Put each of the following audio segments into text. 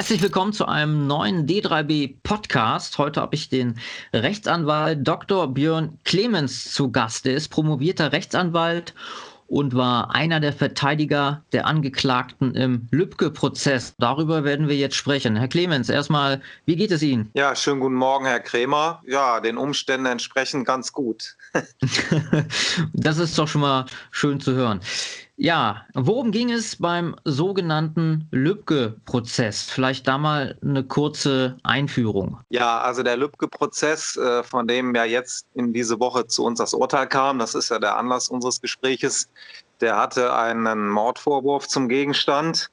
Herzlich willkommen zu einem neuen D3B Podcast. Heute habe ich den Rechtsanwalt Dr. Björn Clemens zu Gast. Er ist promovierter Rechtsanwalt und war einer der Verteidiger der Angeklagten im Lübcke-Prozess. Darüber werden wir jetzt sprechen. Herr Clemens, erstmal, wie geht es Ihnen? Ja, schönen guten Morgen, Herr Krämer. Ja, den Umständen entsprechend ganz gut. das ist doch schon mal schön zu hören. Ja, worum ging es beim sogenannten Lübcke-Prozess? Vielleicht da mal eine kurze Einführung. Ja, also der Lübcke-Prozess, äh, von dem ja jetzt in diese Woche zu uns das Urteil kam, das ist ja der Anlass unseres Gespräches, der hatte einen Mordvorwurf zum Gegenstand.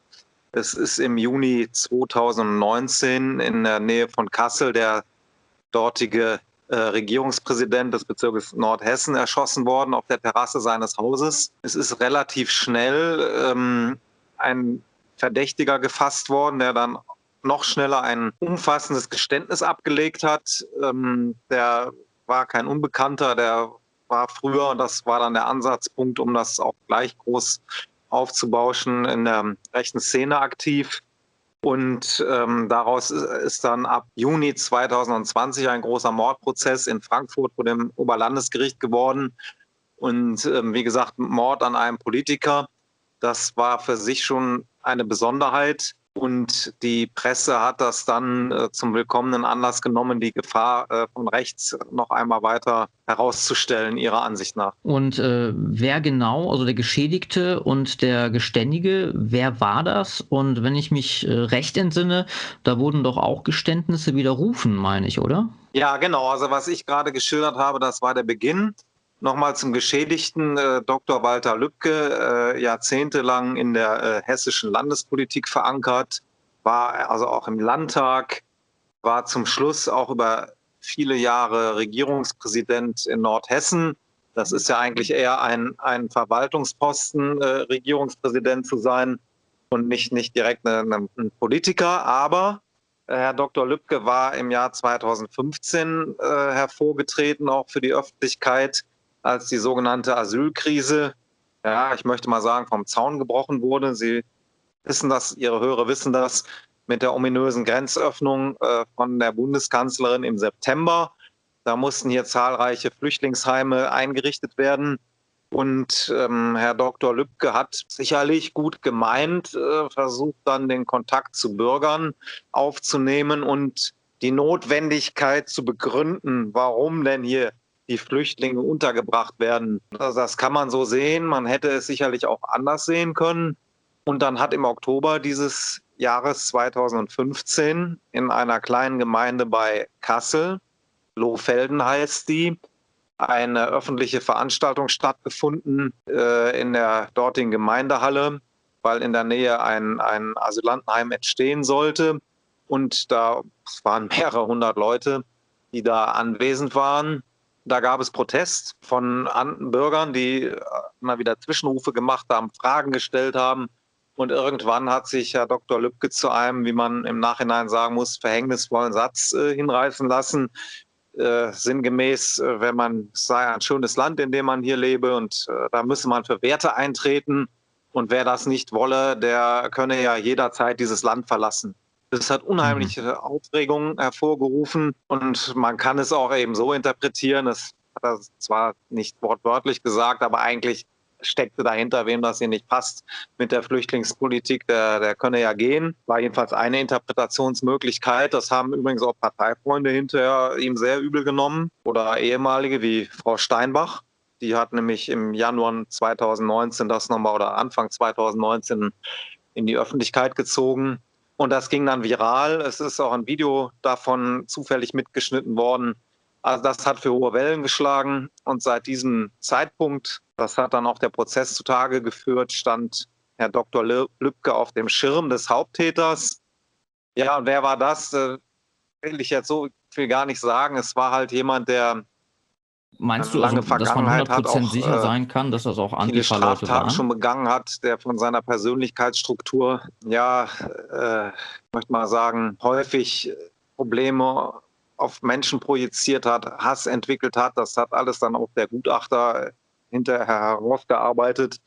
Es ist im Juni 2019 in der Nähe von Kassel der dortige Regierungspräsident des Bezirkes Nordhessen erschossen worden auf der Terrasse seines Hauses. Es ist relativ schnell ähm, ein Verdächtiger gefasst worden, der dann noch schneller ein umfassendes Geständnis abgelegt hat. Ähm, der war kein Unbekannter, der war früher, und das war dann der Ansatzpunkt, um das auch gleich groß aufzubauschen, in der rechten Szene aktiv. Und ähm, daraus ist dann ab Juni 2020 ein großer Mordprozess in Frankfurt vor dem Oberlandesgericht geworden. Und ähm, wie gesagt, Mord an einem Politiker, das war für sich schon eine Besonderheit. Und die Presse hat das dann äh, zum willkommenen Anlass genommen, die Gefahr äh, von rechts noch einmal weiter herauszustellen, ihrer Ansicht nach. Und äh, wer genau, also der Geschädigte und der Geständige, wer war das? Und wenn ich mich äh, recht entsinne, da wurden doch auch Geständnisse widerrufen, meine ich, oder? Ja, genau. Also was ich gerade geschildert habe, das war der Beginn. Nochmal zum Geschädigten, äh, Dr. Walter Lübcke, äh, jahrzehntelang in der äh, hessischen Landespolitik verankert, war also auch im Landtag, war zum Schluss auch über viele Jahre Regierungspräsident in Nordhessen. Das ist ja eigentlich eher ein, ein Verwaltungsposten, äh, Regierungspräsident zu sein und nicht, nicht direkt ein Politiker. Aber äh, Herr Dr. Lübcke war im Jahr 2015 äh, hervorgetreten, auch für die Öffentlichkeit als die sogenannte Asylkrise, ja, ich möchte mal sagen, vom Zaun gebrochen wurde. Sie wissen das, Ihre Hörer wissen das, mit der ominösen Grenzöffnung äh, von der Bundeskanzlerin im September. Da mussten hier zahlreiche Flüchtlingsheime eingerichtet werden. Und ähm, Herr Dr. Lübcke hat sicherlich gut gemeint, äh, versucht dann den Kontakt zu Bürgern aufzunehmen und die Notwendigkeit zu begründen, warum denn hier die Flüchtlinge untergebracht werden. Also das kann man so sehen. Man hätte es sicherlich auch anders sehen können. Und dann hat im Oktober dieses Jahres 2015 in einer kleinen Gemeinde bei Kassel, Lohfelden heißt die, eine öffentliche Veranstaltung stattgefunden äh, in der dortigen Gemeindehalle, weil in der Nähe ein, ein Asylantenheim entstehen sollte. Und da waren mehrere hundert Leute, die da anwesend waren. Da gab es Protest von Bürgern, die äh, immer wieder Zwischenrufe gemacht haben, Fragen gestellt haben. Und irgendwann hat sich Herr Dr. Lübcke zu einem, wie man im Nachhinein sagen muss, verhängnisvollen Satz äh, hinreißen lassen. Äh, sinngemäß, äh, wenn man sei ein schönes Land, in dem man hier lebe und äh, da müsse man für Werte eintreten. Und wer das nicht wolle, der könne ja jederzeit dieses Land verlassen. Das hat unheimliche mhm. Aufregung hervorgerufen und man kann es auch eben so interpretieren. Das hat er zwar nicht wortwörtlich gesagt, aber eigentlich steckte dahinter, wem das hier nicht passt mit der Flüchtlingspolitik, der, der könne ja gehen. War jedenfalls eine Interpretationsmöglichkeit. Das haben übrigens auch Parteifreunde hinterher ihm sehr übel genommen oder ehemalige wie Frau Steinbach. Die hat nämlich im Januar 2019 das nochmal oder Anfang 2019 in die Öffentlichkeit gezogen und das ging dann viral. Es ist auch ein Video davon zufällig mitgeschnitten worden. Also das hat für hohe Wellen geschlagen. Und seit diesem Zeitpunkt, das hat dann auch der Prozess zutage geführt, stand Herr Dr. Lübcke auf dem Schirm des Haupttäters. Ja, und wer war das? Äh, will ich jetzt so viel gar nicht sagen. Es war halt jemand, der Meinst du, also, dass man 100% auch, sicher äh, sein kann, dass das auch Antifa-Leute waren? schon begangen hat, der von seiner Persönlichkeitsstruktur, ja, äh, ich möchte mal sagen, häufig Probleme auf Menschen projiziert hat, Hass entwickelt hat. Das hat alles dann auch der Gutachter hinterher herausgearbeitet.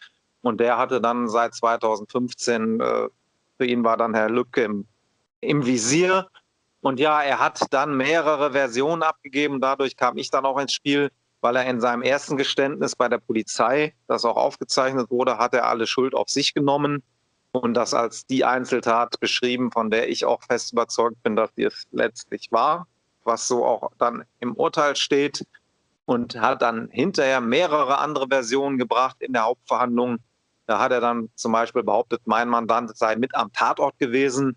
Und der hatte dann seit 2015, äh, für ihn war dann Herr Lücke im im Visier. Und ja, er hat dann mehrere Versionen abgegeben. Dadurch kam ich dann auch ins Spiel, weil er in seinem ersten Geständnis bei der Polizei, das auch aufgezeichnet wurde, hat er alle Schuld auf sich genommen und das als die Einzeltat beschrieben, von der ich auch fest überzeugt bin, dass sie es letztlich war, was so auch dann im Urteil steht und hat dann hinterher mehrere andere Versionen gebracht in der Hauptverhandlung. Da hat er dann zum Beispiel behauptet, mein Mandant sei mit am Tatort gewesen,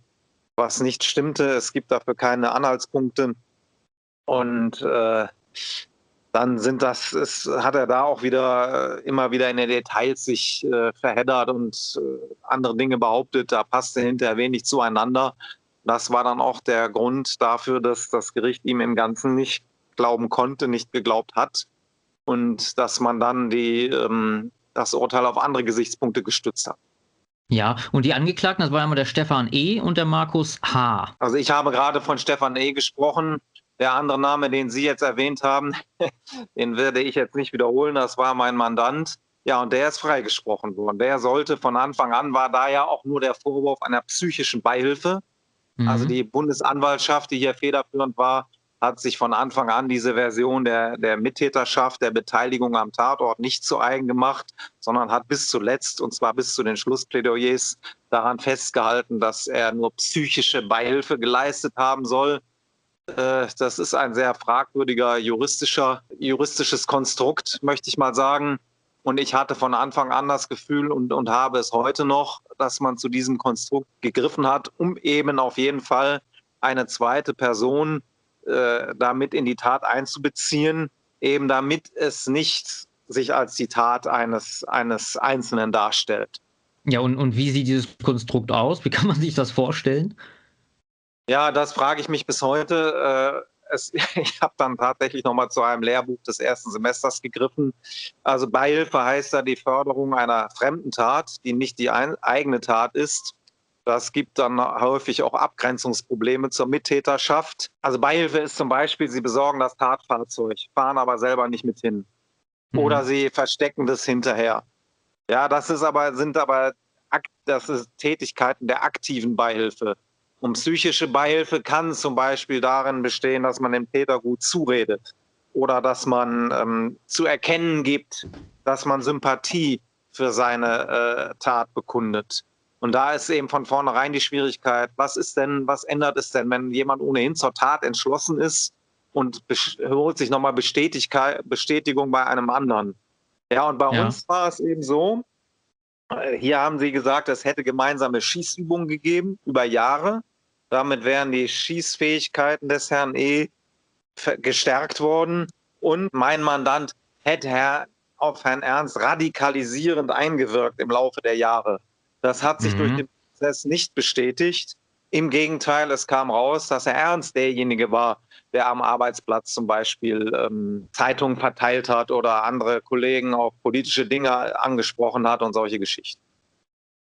was nicht stimmte. Es gibt dafür keine Anhaltspunkte. Und äh, dann sind das, es hat er da auch wieder äh, immer wieder in den Details sich äh, verheddert und äh, andere Dinge behauptet. Da passte hinterher wenig zueinander. Das war dann auch der Grund dafür, dass das Gericht ihm im Ganzen nicht glauben konnte, nicht geglaubt hat und dass man dann die, ähm, das Urteil auf andere Gesichtspunkte gestützt hat. Ja, und die Angeklagten, das war einmal der Stefan E. und der Markus H. Also ich habe gerade von Stefan E. gesprochen. Der andere Name, den Sie jetzt erwähnt haben, den werde ich jetzt nicht wiederholen. Das war mein Mandant. Ja, und der ist freigesprochen worden. Der sollte von Anfang an, war da ja auch nur der Vorwurf einer psychischen Beihilfe. Mhm. Also die Bundesanwaltschaft, die hier federführend war, hat sich von Anfang an diese Version der, der Mittäterschaft, der Beteiligung am Tatort nicht zu eigen gemacht, sondern hat bis zuletzt, und zwar bis zu den Schlussplädoyers, daran festgehalten, dass er nur psychische Beihilfe geleistet haben soll. Äh, das ist ein sehr fragwürdiger juristischer, juristisches Konstrukt, möchte ich mal sagen. Und ich hatte von Anfang an das Gefühl und, und habe es heute noch, dass man zu diesem Konstrukt gegriffen hat, um eben auf jeden Fall eine zweite Person äh, damit in die Tat einzubeziehen, eben damit es nicht sich als die Tat eines, eines Einzelnen darstellt. Ja, und, und wie sieht dieses Konstrukt aus? Wie kann man sich das vorstellen? Ja, das frage ich mich bis heute. Äh, es, ich habe dann tatsächlich nochmal zu einem Lehrbuch des ersten Semesters gegriffen. Also Beihilfe heißt ja die Förderung einer fremden Tat, die nicht die eigene Tat ist. Das gibt dann häufig auch Abgrenzungsprobleme zur Mittäterschaft. Also Beihilfe ist zum Beispiel, Sie besorgen das Tatfahrzeug, fahren aber selber nicht mit hin. Mhm. Oder Sie verstecken das hinterher. Ja, das ist aber, sind aber das ist Tätigkeiten der aktiven Beihilfe. Und psychische Beihilfe kann zum Beispiel darin bestehen, dass man dem Täter gut zuredet oder dass man ähm, zu erkennen gibt, dass man Sympathie für seine äh, Tat bekundet. Und da ist eben von vornherein die Schwierigkeit, was ist denn, was ändert es denn, wenn jemand ohnehin zur Tat entschlossen ist und holt sich nochmal Bestätigung bei einem anderen. Ja, und bei ja. uns war es eben so, äh, hier haben Sie gesagt, es hätte gemeinsame Schießübungen gegeben über Jahre. Damit wären die Schießfähigkeiten des Herrn E. gestärkt worden. Und mein Mandant hätte Herr, auf Herrn Ernst radikalisierend eingewirkt im Laufe der Jahre. Das hat sich mhm. durch den Prozess nicht bestätigt. Im Gegenteil, es kam raus, dass Herr Ernst derjenige war, der am Arbeitsplatz zum Beispiel ähm, Zeitungen verteilt hat oder andere Kollegen auf politische Dinge angesprochen hat und solche Geschichten.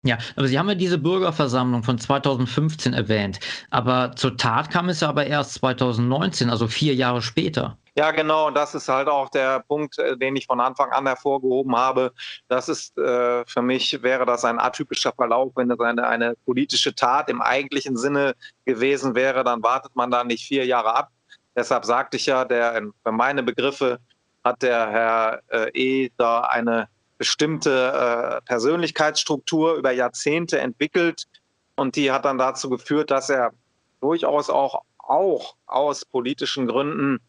Ja, aber Sie haben ja diese Bürgerversammlung von 2015 erwähnt. Aber zur Tat kam es ja aber erst 2019, also vier Jahre später. Ja, genau. Und das ist halt auch der Punkt, äh, den ich von Anfang an hervorgehoben habe. Das ist äh, für mich wäre das ein atypischer Verlauf, wenn es eine, eine politische Tat im eigentlichen Sinne gewesen wäre, dann wartet man da nicht vier Jahre ab. Deshalb sagte ich ja, der, für meine Begriffe hat der Herr äh, E. da eine bestimmte äh, Persönlichkeitsstruktur über Jahrzehnte entwickelt und die hat dann dazu geführt, dass er durchaus auch, auch aus politischen Gründen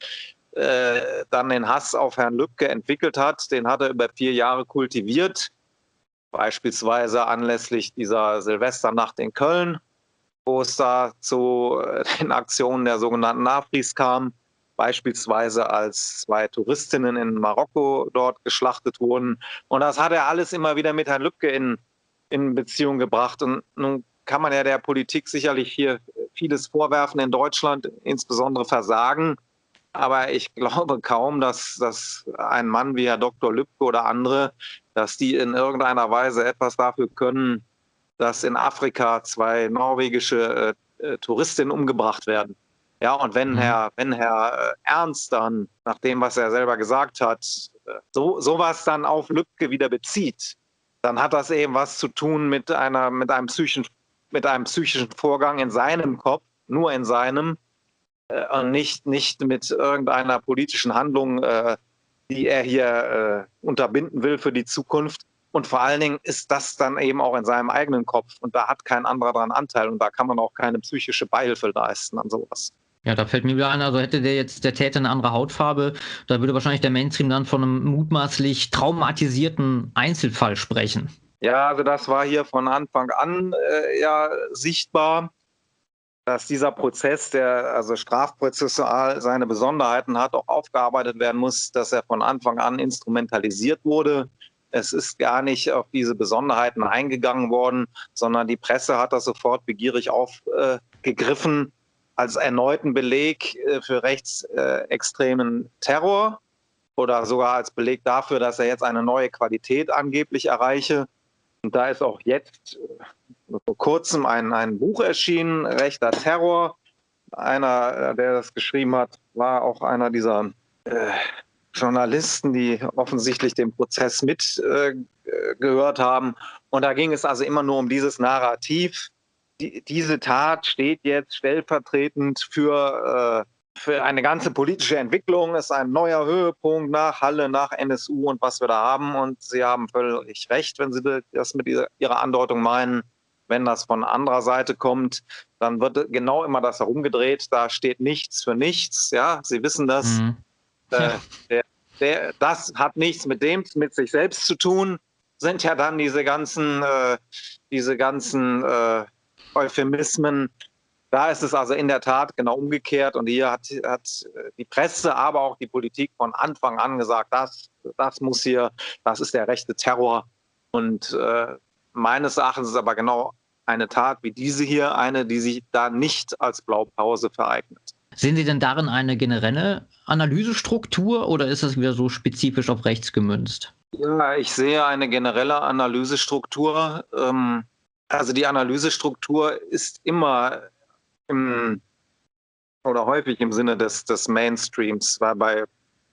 äh, dann den Hass auf Herrn Lübcke entwickelt hat. Den hat er über vier Jahre kultiviert, beispielsweise anlässlich dieser Silvesternacht in Köln, wo es da zu äh, den Aktionen der sogenannten Nafris kam beispielsweise als zwei Touristinnen in Marokko dort geschlachtet wurden. Und das hat er alles immer wieder mit Herrn Lübcke in, in Beziehung gebracht. Und nun kann man ja der Politik sicherlich hier vieles vorwerfen in Deutschland, insbesondere Versagen. Aber ich glaube kaum, dass, dass ein Mann wie Herr Dr. Lübcke oder andere, dass die in irgendeiner Weise etwas dafür können, dass in Afrika zwei norwegische äh, äh Touristinnen umgebracht werden. Ja, und wenn mhm. Herr, wenn Herr äh, Ernst dann, nach dem, was er selber gesagt hat, äh, so, sowas dann auf Lübcke wieder bezieht, dann hat das eben was zu tun mit einer, mit einem psychischen mit einem psychischen Vorgang in seinem Kopf, nur in seinem, und nicht, nicht mit irgendeiner politischen Handlung, äh, die er hier äh, unterbinden will für die Zukunft. Und vor allen Dingen ist das dann eben auch in seinem eigenen Kopf und da hat kein anderer daran Anteil und da kann man auch keine psychische Beihilfe leisten an sowas. Ja, da fällt mir wieder ein, also hätte der jetzt der Täter eine andere Hautfarbe, da würde wahrscheinlich der Mainstream dann von einem mutmaßlich traumatisierten Einzelfall sprechen. Ja, also das war hier von Anfang an äh, ja sichtbar, dass dieser Prozess, der also strafprozessual seine Besonderheiten hat, auch aufgearbeitet werden muss, dass er von Anfang an instrumentalisiert wurde. Es ist gar nicht auf diese Besonderheiten eingegangen worden, sondern die Presse hat das sofort begierig aufgegriffen. Äh, als erneuten Beleg äh, für rechtsextremen Terror oder sogar als Beleg dafür, dass er jetzt eine neue Qualität angeblich erreiche. Und da ist auch jetzt äh, vor kurzem ein, ein Buch erschienen, Rechter Terror. Einer, äh, der das geschrieben hat, war auch einer dieser äh, Journalisten, die offensichtlich den Prozess mitgehört äh, haben. Und da ging es also immer nur um dieses Narrativ, die, diese Tat steht jetzt stellvertretend für, äh, für eine ganze politische Entwicklung, ist ein neuer Höhepunkt nach Halle, nach NSU und was wir da haben. Und Sie haben völlig recht, wenn Sie das mit Ihrer Andeutung meinen. Wenn das von anderer Seite kommt, dann wird genau immer das herumgedreht. Da steht nichts für nichts. Ja, Sie wissen das. Mhm. Äh, der, der, das hat nichts mit dem, mit sich selbst zu tun. Sind ja dann diese ganzen, äh, diese ganzen äh, Euphemismen. Da ist es also in der Tat genau umgekehrt. Und hier hat, hat die Presse, aber auch die Politik von Anfang an gesagt, das, das muss hier, das ist der rechte Terror. Und äh, meines Erachtens ist aber genau eine Tat wie diese hier eine, die sich da nicht als Blaupause vereignet. Sehen Sie denn darin eine generelle Analysestruktur oder ist das wieder so spezifisch auf rechts gemünzt? Ja, ich sehe eine generelle Analysestruktur. Ähm, also die Analysestruktur ist immer im oder häufig im Sinne des, des Mainstreams, weil bei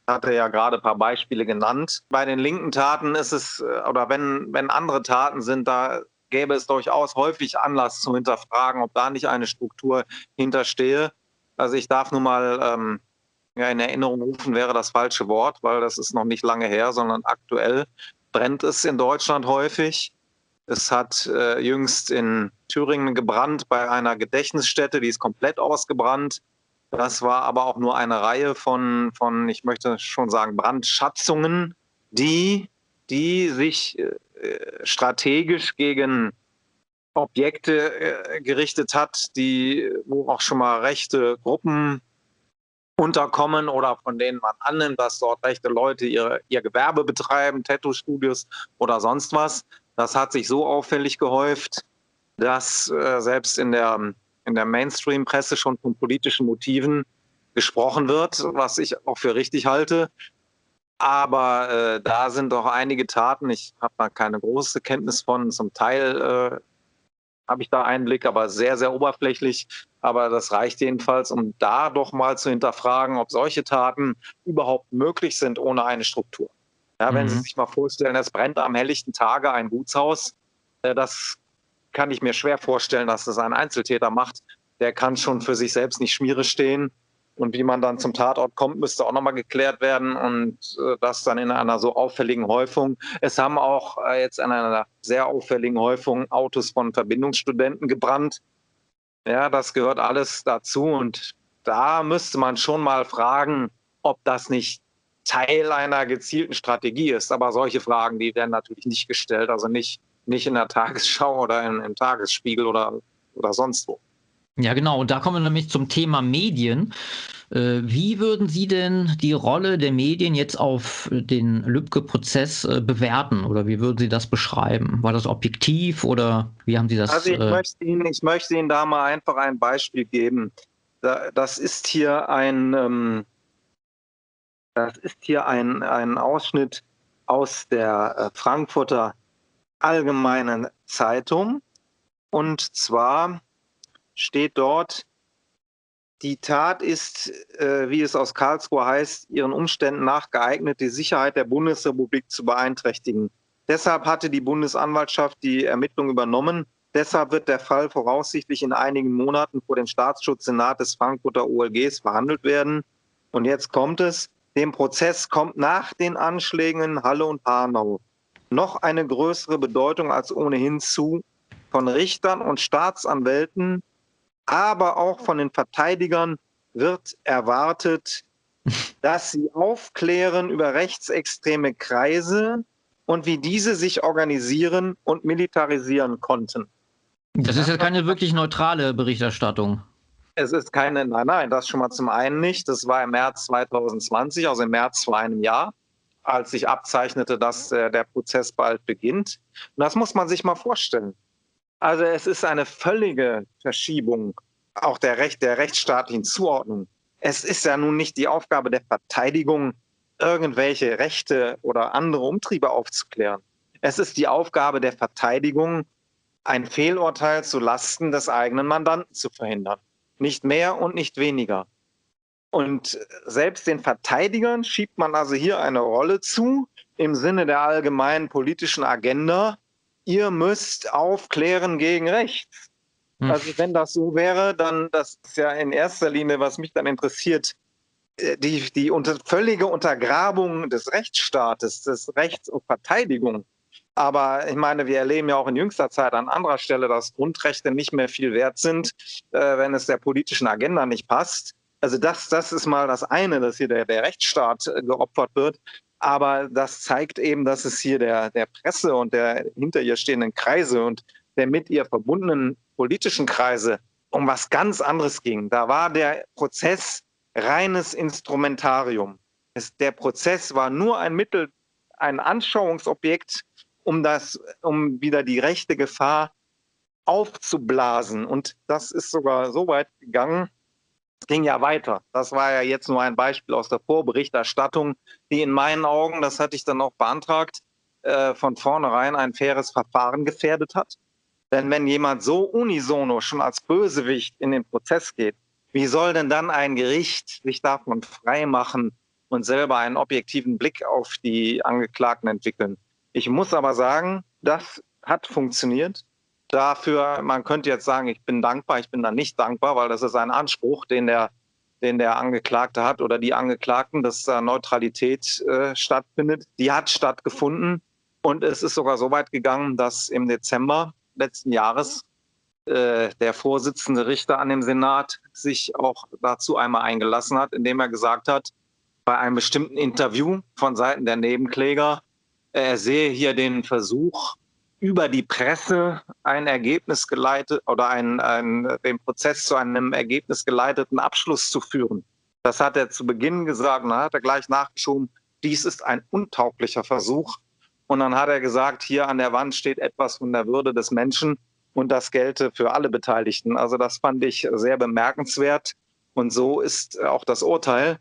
hat er ja gerade ein paar Beispiele genannt. Bei den linken Taten ist es, äh, oder wenn, wenn andere Taten sind, da gäbe es durchaus häufig Anlass zu hinterfragen, ob da nicht eine Struktur hinterstehe. Also ich darf nur mal ähm, ja, in Erinnerung rufen, wäre das falsche Wort, weil das ist noch nicht lange her, sondern aktuell brennt es in Deutschland häufig. Es hat äh, jüngst in Thüringen gebrannt bei einer Gedächtnisstätte, die ist komplett ausgebrannt. Das war aber auch nur eine Reihe von, von ich möchte schon sagen, Brandschatzungen, die, die sich äh, strategisch gegen Objekte äh, gerichtet hat, die, wo auch schon mal rechte Gruppen unterkommen oder von denen man annimmt, dass dort rechte Leute ihre, ihr Gewerbe betreiben, Tattoo-Studios oder sonst was. Das hat sich so auffällig gehäuft, dass äh, selbst in der, in der Mainstream-Presse schon von politischen Motiven gesprochen wird, was ich auch für richtig halte. Aber äh, da sind doch einige Taten, ich habe da keine große Kenntnis von, zum Teil äh, habe ich da Einblick, aber sehr, sehr oberflächlich. Aber das reicht jedenfalls, um da doch mal zu hinterfragen, ob solche Taten überhaupt möglich sind ohne eine Struktur. Ja, wenn mhm. Sie sich mal vorstellen, es brennt am helllichten Tage ein Gutshaus, äh, das kann ich mir schwer vorstellen, dass das ein Einzeltäter macht. Der kann schon für sich selbst nicht Schmiere stehen. Und wie man dann zum Tatort kommt, müsste auch nochmal geklärt werden und äh, das dann in einer so auffälligen Häufung. Es haben auch äh, jetzt in einer sehr auffälligen Häufung Autos von Verbindungsstudenten gebrannt. Ja, das gehört alles dazu und da müsste man schon mal fragen, ob das nicht Teil einer gezielten Strategie ist. Aber solche Fragen, die werden natürlich nicht gestellt, also nicht, nicht in der Tagesschau oder im, im Tagesspiegel oder, oder sonst wo. Ja, genau. Und da kommen wir nämlich zum Thema Medien. Äh, wie würden Sie denn die Rolle der Medien jetzt auf den Lübcke-Prozess äh, bewerten oder wie würden Sie das beschreiben? War das objektiv oder wie haben Sie das? Also ich, äh möchte, Ihnen, ich möchte Ihnen da mal einfach ein Beispiel geben. Das ist hier ein, ähm, das ist hier ein, ein Ausschnitt aus der äh, Frankfurter Allgemeinen Zeitung. Und zwar steht dort, die Tat ist, äh, wie es aus Karlsruhe heißt, ihren Umständen nach geeignet, die Sicherheit der Bundesrepublik zu beeinträchtigen. Deshalb hatte die Bundesanwaltschaft die Ermittlung übernommen Deshalb wird der Fall voraussichtlich in einigen Monaten vor dem Staatsschutzsenat des Frankfurter OLGs verhandelt werden. Und jetzt kommt es, dem Prozess kommt nach den Anschlägen in Halle und Hanau noch eine größere Bedeutung als ohnehin zu. Von Richtern und Staatsanwälten, aber auch von den Verteidigern wird erwartet, dass sie aufklären über rechtsextreme Kreise und wie diese sich organisieren und militarisieren konnten. Das ist ja keine wirklich neutrale Berichterstattung. Es ist keine, nein, nein, das schon mal zum einen nicht. Das war im März 2020, also im März vor einem Jahr, als sich abzeichnete, dass äh, der Prozess bald beginnt. Und das muss man sich mal vorstellen. Also es ist eine völlige Verschiebung auch der, Recht, der rechtsstaatlichen Zuordnung. Es ist ja nun nicht die Aufgabe der Verteidigung, irgendwelche Rechte oder andere Umtriebe aufzuklären. Es ist die Aufgabe der Verteidigung, ein Fehlurteil zu Lasten des eigenen Mandanten zu verhindern. Nicht mehr und nicht weniger. Und selbst den Verteidigern schiebt man also hier eine Rolle zu im Sinne der allgemeinen politischen Agenda. Ihr müsst aufklären gegen rechts. Hm. Also wenn das so wäre, dann das ist ja in erster Linie, was mich dann interessiert, äh, die, die unter, völlige Untergrabung des Rechtsstaates, des Rechts auf Verteidigung. Aber ich meine, wir erleben ja auch in jüngster Zeit an anderer Stelle, dass Grundrechte nicht mehr viel wert sind, äh, wenn es der politischen Agenda nicht passt. Also das, das ist mal das eine, dass hier der, der Rechtsstaat äh, geopfert wird. Aber das zeigt eben, dass es hier der, der Presse und der hinter ihr stehenden Kreise und der mit ihr verbundenen politischen Kreise um was ganz anderes ging. Da war der Prozess reines Instrumentarium. Es, der Prozess war nur ein Mittel, ein Anschauungsobjekt, um das, um wieder die rechte Gefahr aufzublasen. Und das ist sogar so weit gegangen. Es ging ja weiter. Das war ja jetzt nur ein Beispiel aus der Vorberichterstattung, die in meinen Augen, das hatte ich dann auch beantragt, äh, von vornherein ein faires Verfahren gefährdet hat. Denn wenn jemand so unisono schon als Bösewicht in den Prozess geht, wie soll denn dann ein Gericht sich davon freimachen und selber einen objektiven Blick auf die Angeklagten entwickeln? Ich muss aber sagen, das hat funktioniert. Dafür, man könnte jetzt sagen, ich bin dankbar, ich bin dann nicht dankbar, weil das ist ein Anspruch, den der, den der Angeklagte hat oder die Angeklagten, dass da Neutralität äh, stattfindet. Die hat stattgefunden. Und es ist sogar so weit gegangen, dass im Dezember letzten Jahres äh, der Vorsitzende Richter an dem Senat sich auch dazu einmal eingelassen hat, indem er gesagt hat, bei einem bestimmten Interview von Seiten der Nebenkläger, er sehe hier den Versuch, über die Presse ein Ergebnis geleitet oder ein, ein, den Prozess zu einem Ergebnis geleiteten Abschluss zu führen. Das hat er zu Beginn gesagt und dann hat er gleich nachgeschoben, dies ist ein untauglicher Versuch, und dann hat er gesagt, hier an der Wand steht etwas von der Würde des Menschen und das gelte für alle Beteiligten. Also das fand ich sehr bemerkenswert. Und so ist auch das Urteil.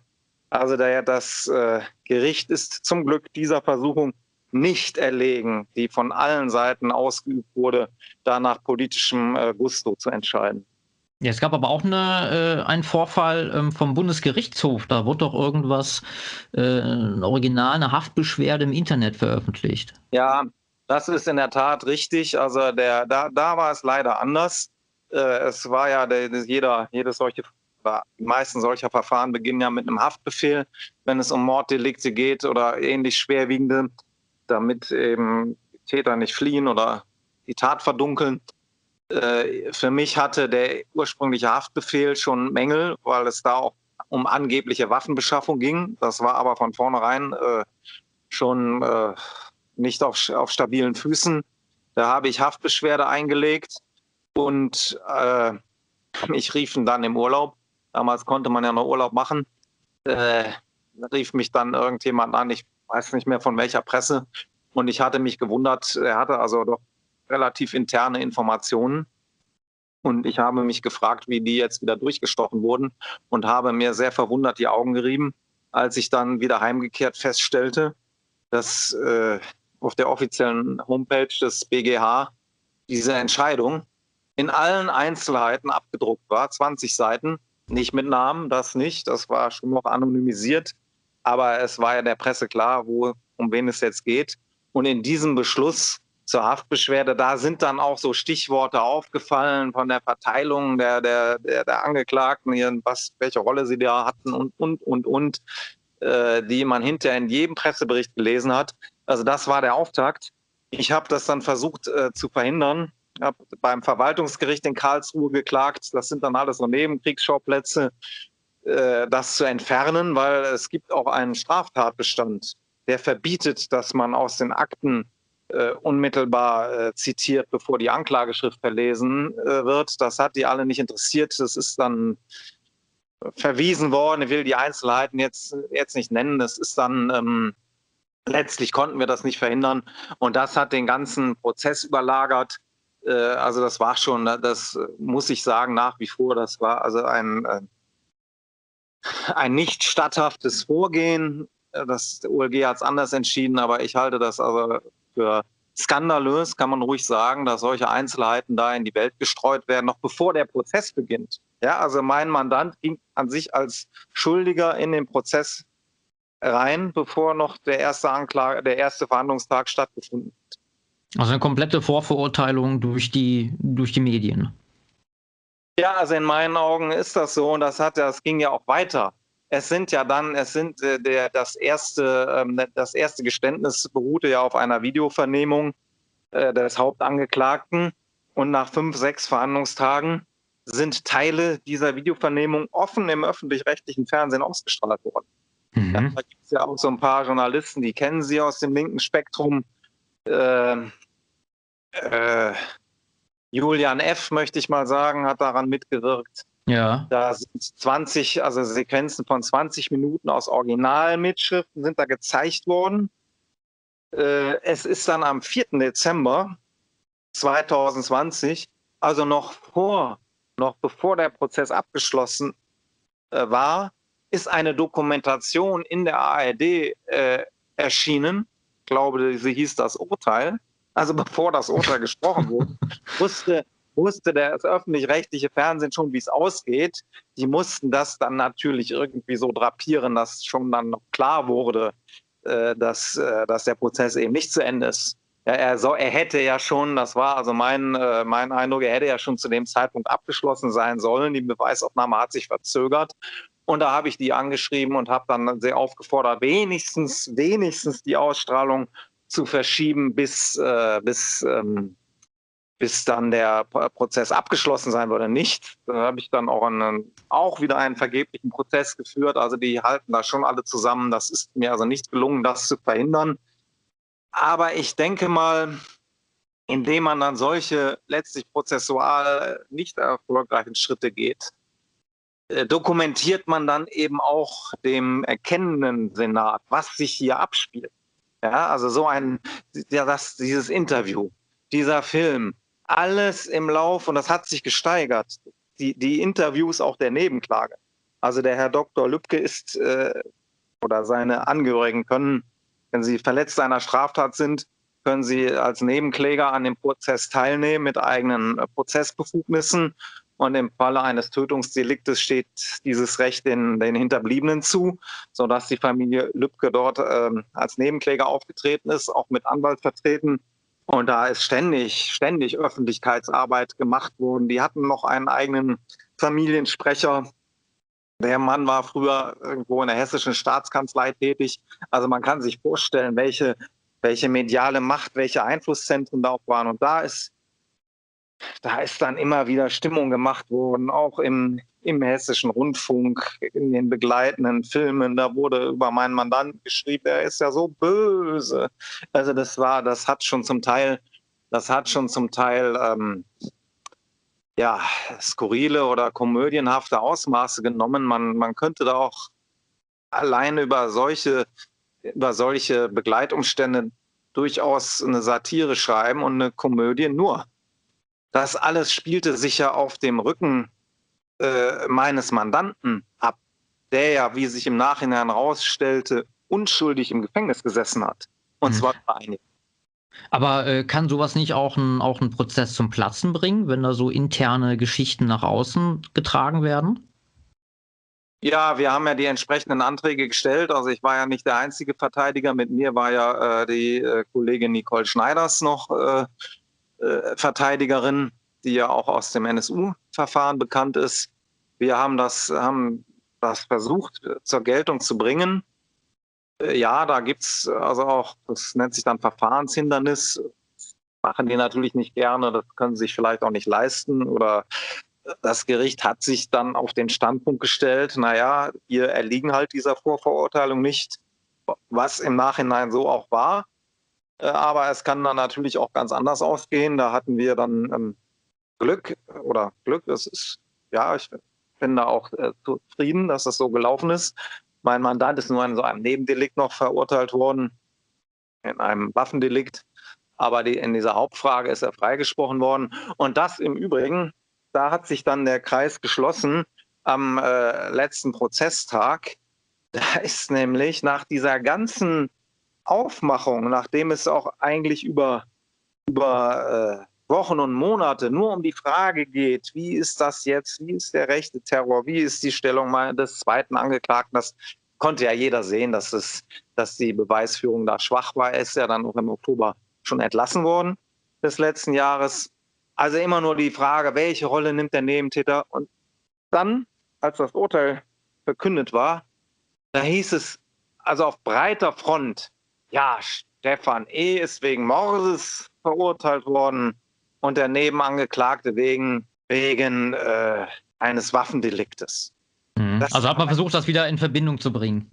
Also daher das äh, Gericht ist zum Glück dieser Versuchung nicht erlegen, die von allen Seiten ausgeübt wurde, da nach politischem äh, Gusto zu entscheiden. Ja, es gab aber auch eine, äh, einen Vorfall ähm, vom Bundesgerichtshof. Da wurde doch irgendwas, äh, ein Original, eine Haftbeschwerde im Internet veröffentlicht. Ja, das ist in der Tat richtig. Also der, da, da war es leider anders. Äh, es war ja der, jeder, jedes solche, die meisten solcher Verfahren beginnen ja mit einem Haftbefehl, wenn es um Morddelikte geht oder ähnlich schwerwiegende, damit eben Täter nicht fliehen oder die Tat verdunkeln. Äh, für mich hatte der ursprüngliche Haftbefehl schon Mängel, weil es da auch um angebliche Waffenbeschaffung ging. Das war aber von vornherein äh, schon äh, nicht auf, auf, stabilen Füßen. Da habe ich Haftbeschwerde eingelegt und äh, ich rief ihn dann im Urlaub. Damals konnte man ja noch Urlaub machen. Äh, rief mich dann irgendjemand an, ich weiß nicht mehr von welcher Presse. Und ich hatte mich gewundert, er hatte also doch relativ interne Informationen. Und ich habe mich gefragt, wie die jetzt wieder durchgestochen wurden und habe mir sehr verwundert die Augen gerieben, als ich dann wieder heimgekehrt feststellte, dass äh, auf der offiziellen Homepage des BGH diese Entscheidung in allen Einzelheiten abgedruckt war, 20 Seiten, nicht mit Namen, das nicht, das war schon noch anonymisiert, aber es war ja der Presse klar, wo, um wen es jetzt geht. Und in diesem Beschluss zur Haftbeschwerde. Da sind dann auch so Stichworte aufgefallen von der Verteilung der, der, der, der Angeklagten, was, welche Rolle sie da hatten und, und, und, und, äh, die man hinterher in jedem Pressebericht gelesen hat. Also das war der Auftakt. Ich habe das dann versucht äh, zu verhindern, habe beim Verwaltungsgericht in Karlsruhe geklagt. Das sind dann alles so Nebenkriegsschauplätze, das zu entfernen, weil es gibt auch einen Straftatbestand, der verbietet, dass man aus den Akten äh, unmittelbar äh, zitiert, bevor die Anklageschrift verlesen äh, wird. Das hat die alle nicht interessiert. Das ist dann verwiesen worden. Ich will die Einzelheiten jetzt, jetzt nicht nennen. Das ist dann ähm, letztlich konnten wir das nicht verhindern. Und das hat den ganzen Prozess überlagert. Äh, also das war schon, das muss ich sagen, nach wie vor, das war also ein, äh, ein nicht statthaftes Vorgehen. Das OLG hat es anders entschieden, aber ich halte das also für skandalös, kann man ruhig sagen, dass solche Einzelheiten da in die Welt gestreut werden, noch bevor der Prozess beginnt. Ja, also mein Mandant ging an sich als Schuldiger in den Prozess rein, bevor noch der erste Anklage, der erste Verhandlungstag stattgefunden hat. Also eine komplette Vorverurteilung durch die, durch die Medien. Ja, also in meinen Augen ist das so und das hat das ging ja auch weiter es sind ja dann, es sind äh, der, das erste, ähm, das erste Geständnis beruhte ja auf einer Videovernehmung äh, des Hauptangeklagten und nach fünf, sechs Verhandlungstagen sind Teile dieser Videovernehmung offen im öffentlich-rechtlichen Fernsehen ausgestrahlt worden. Mhm. Ja, da gibt es ja auch so ein paar Journalisten, die kennen Sie aus dem linken Spektrum. Äh, äh, Julian F., möchte ich mal sagen, hat daran mitgewirkt. Ja. Da sind 20, also Sequenzen von 20 Minuten aus Originalmitschriften sind da gezeigt worden. Äh, es ist dann am 4. Dezember 2020, also noch vor, noch bevor der Prozess abgeschlossen äh, war, ist eine Dokumentation in der ARD äh, erschienen. Ich glaube, sie hieß das Urteil. Also bevor das Urteil gesprochen wurde, wusste wusste das öffentlich-rechtliche Fernsehen schon, wie es ausgeht. Die mussten das dann natürlich irgendwie so drapieren, dass schon dann noch klar wurde, äh, dass, äh, dass der Prozess eben nicht zu Ende ist. Er, so, er hätte ja schon, das war also mein, äh, mein Eindruck, er hätte ja schon zu dem Zeitpunkt abgeschlossen sein sollen. Die Beweisaufnahme hat sich verzögert. Und da habe ich die angeschrieben und habe dann sehr aufgefordert, wenigstens, wenigstens die Ausstrahlung zu verschieben bis, äh, bis ähm, bis dann der Prozess abgeschlossen sein würde, nicht. Da habe ich dann auch, einen, auch wieder einen vergeblichen Prozess geführt. Also die halten da schon alle zusammen. Das ist mir also nicht gelungen, das zu verhindern. Aber ich denke mal, indem man dann solche letztlich prozessual nicht erfolgreichen Schritte geht, äh, dokumentiert man dann eben auch dem erkennenden Senat, was sich hier abspielt. Ja, also so ein, ja, das, dieses Interview, dieser Film, alles im Lauf und das hat sich gesteigert. Die, die Interviews auch der Nebenklage. Also der Herr Dr. Lübcke ist äh, oder seine Angehörigen können, wenn sie verletzt einer Straftat sind, können sie als Nebenkläger an dem Prozess teilnehmen mit eigenen äh, Prozessbefugnissen. Und im Falle eines Tötungsdeliktes steht dieses Recht den, den Hinterbliebenen zu, sodass die Familie Lübcke dort äh, als Nebenkläger aufgetreten ist, auch mit Anwalt vertreten und da ist ständig, ständig Öffentlichkeitsarbeit gemacht worden. Die hatten noch einen eigenen Familiensprecher. Der Mann war früher irgendwo in der hessischen Staatskanzlei tätig. Also man kann sich vorstellen, welche, welche mediale Macht, welche Einflusszentren da auch waren. Und da ist, da ist dann immer wieder Stimmung gemacht worden, auch im, im hessischen Rundfunk, in den begleitenden Filmen, da wurde über meinen Mandanten geschrieben, er ist ja so böse. Also das war, das hat schon zum Teil, das hat schon zum Teil ähm, ja, skurrile oder komödienhafte Ausmaße genommen. Man, man könnte da auch alleine über solche, über solche Begleitumstände durchaus eine Satire schreiben und eine Komödie nur. Das alles spielte sich ja auf dem Rücken äh, meines Mandanten ab, der ja, wie sich im Nachhinein herausstellte, unschuldig im Gefängnis gesessen hat. Und mhm. zwar vereinigt. Aber äh, kann sowas nicht auch einen auch Prozess zum Platzen bringen, wenn da so interne Geschichten nach außen getragen werden? Ja, wir haben ja die entsprechenden Anträge gestellt. Also ich war ja nicht der einzige Verteidiger. Mit mir war ja äh, die äh, Kollegin Nicole Schneiders noch äh Verteidigerin, die ja auch aus dem NSU-Verfahren bekannt ist. Wir haben das, haben das versucht zur Geltung zu bringen. Äh, ja, da gibt es also auch, das nennt sich dann Verfahrenshindernis. Machen die natürlich nicht gerne, das können sie sich vielleicht auch nicht leisten oder das Gericht hat sich dann auf den Standpunkt gestellt, naja, wir erliegen halt dieser Vorverurteilung nicht, was im Nachhinein so auch war. Äh, aber es kann dann natürlich auch ganz anders ausgehen. Da hatten wir dann ähm, Glück oder Glück, das ist, ja, ich bin da auch äh, zufrieden, dass das so gelaufen ist. Mein Mandant ist nur in so einem Nebendelikt noch verurteilt worden, in einem Waffendelikt. Aber die, in dieser Hauptfrage ist er freigesprochen worden. Und das im Übrigen da hat sich dann der Kreis geschlossen am äh, letzten Prozesstag. Da ist nämlich nach dieser ganzen Aufmachung, nachdem es auch eigentlich über, über äh, Wochen und Monate nur um die Frage geht, wie ist das jetzt, wie ist der rechte Terror, wie ist die Stellung des zweiten Angeklagten, das konnte ja jeder sehen, dass, es, dass die Beweisführung da schwach war. Er ist ja dann auch im Oktober schon entlassen worden des letzten Jahres. Also immer nur die Frage, welche Rolle nimmt der Nebentäter? Und dann, als das Urteil verkündet war, da hieß es also auf breiter Front, ja, Stefan E. ist wegen Mordes verurteilt worden und der Nebenangeklagte wegen, wegen äh, eines Waffendeliktes. Mhm. Also hat man versucht, das wieder in Verbindung zu bringen.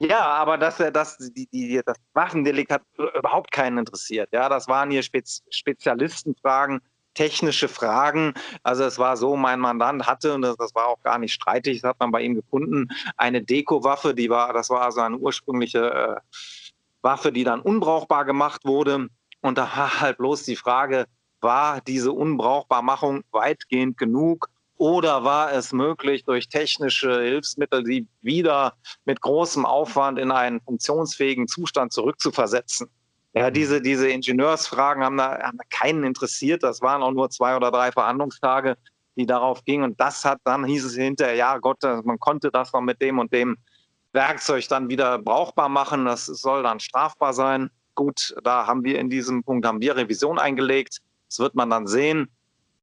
Ja, aber das, das, die, die, das Waffendelikt hat überhaupt keinen interessiert. Ja, das waren hier Spez Spezialistenfragen technische Fragen. Also es war so, mein Mandant hatte, und das, das war auch gar nicht streitig, das hat man bei ihm gefunden, eine Deko-Waffe, die war, das war also eine ursprüngliche äh, Waffe, die dann unbrauchbar gemacht wurde. Und da war halt bloß die Frage, war diese Unbrauchbarmachung weitgehend genug? Oder war es möglich, durch technische Hilfsmittel sie wieder mit großem Aufwand in einen funktionsfähigen Zustand zurückzuversetzen? Ja, diese, diese Ingenieursfragen haben da, haben da keinen interessiert. Das waren auch nur zwei oder drei Verhandlungstage, die darauf gingen. Und das hat dann, hieß es hinterher, ja Gott, man konnte das noch mit dem und dem Werkzeug dann wieder brauchbar machen. Das soll dann strafbar sein. Gut, da haben wir in diesem Punkt, haben wir Revision eingelegt. Das wird man dann sehen.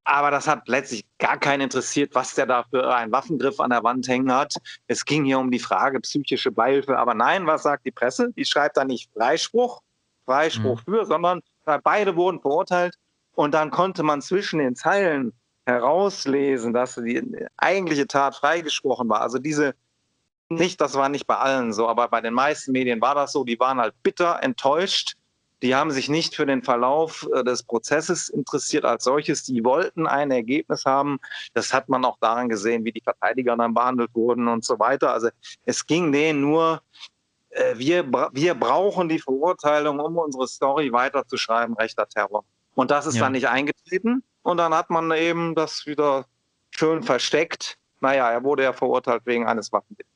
Aber das hat letztlich gar keinen interessiert, was der da für einen Waffengriff an der Wand hängen hat. Es ging hier um die Frage psychische Beihilfe. Aber nein, was sagt die Presse? Die schreibt da nicht Freispruch, Freispruch mhm. für, sondern beide wurden verurteilt und dann konnte man zwischen den Zeilen herauslesen, dass die eigentliche Tat freigesprochen war. Also diese nicht, das war nicht bei allen so, aber bei den meisten Medien war das so, die waren halt bitter enttäuscht. Die haben sich nicht für den Verlauf äh, des Prozesses interessiert als solches. Die wollten ein Ergebnis haben. Das hat man auch daran gesehen, wie die Verteidiger dann behandelt wurden und so weiter. Also es ging denen nur äh, wir, wir brauchen die Verurteilung, um unsere Story weiterzuschreiben, rechter Terror. Und das ist ja. dann nicht eingetreten. Und dann hat man eben das wieder schön versteckt. Naja, er wurde ja verurteilt wegen eines Waffendelikts.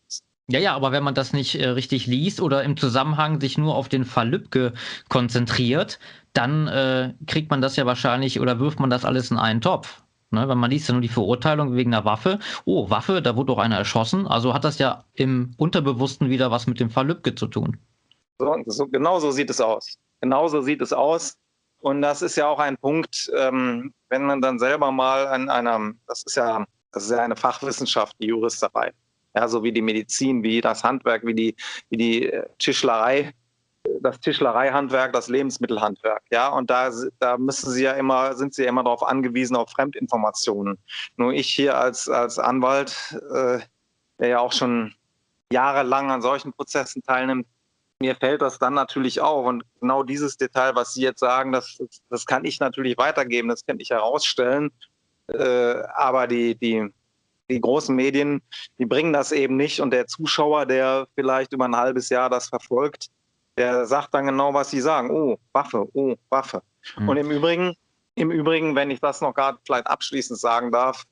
Ja, ja, aber wenn man das nicht äh, richtig liest oder im Zusammenhang sich nur auf den Fall Lübcke konzentriert, dann äh, kriegt man das ja wahrscheinlich oder wirft man das alles in einen Topf. Ne, wenn man liest ja nur die Verurteilung wegen einer Waffe. Oh, Waffe, da wurde doch einer erschossen. Also hat das ja im Unterbewussten wieder was mit dem Fall Lübcke zu tun. So, so, genau so sieht es aus. Genau so sieht es aus. Und das ist ja auch ein Punkt, ähm, wenn man dann selber mal an einer, das ist ja, das ist ja eine Fachwissenschaft, die Juristerei. Ja, so wie die Medizin, wie das Handwerk, wie die, wie die äh, Tischlerei das Tischlereihandwerk, das Lebensmittelhandwerk, ja, und da, da müssen sie ja immer, sind sie ja immer darauf angewiesen auf Fremdinformationen. Nur ich hier als, als Anwalt, äh, der ja auch schon jahrelang an solchen Prozessen teilnimmt, mir fällt das dann natürlich auf. Und genau dieses Detail, was Sie jetzt sagen, das, das kann ich natürlich weitergeben, das kann ich herausstellen. Äh, aber die, die, die großen Medien, die bringen das eben nicht. Und der Zuschauer, der vielleicht über ein halbes Jahr das verfolgt, der sagt dann genau, was sie sagen. Oh, Waffe, oh, Waffe. Mhm. Und im Übrigen, im Übrigen, wenn ich das noch gerade vielleicht abschließend sagen darf,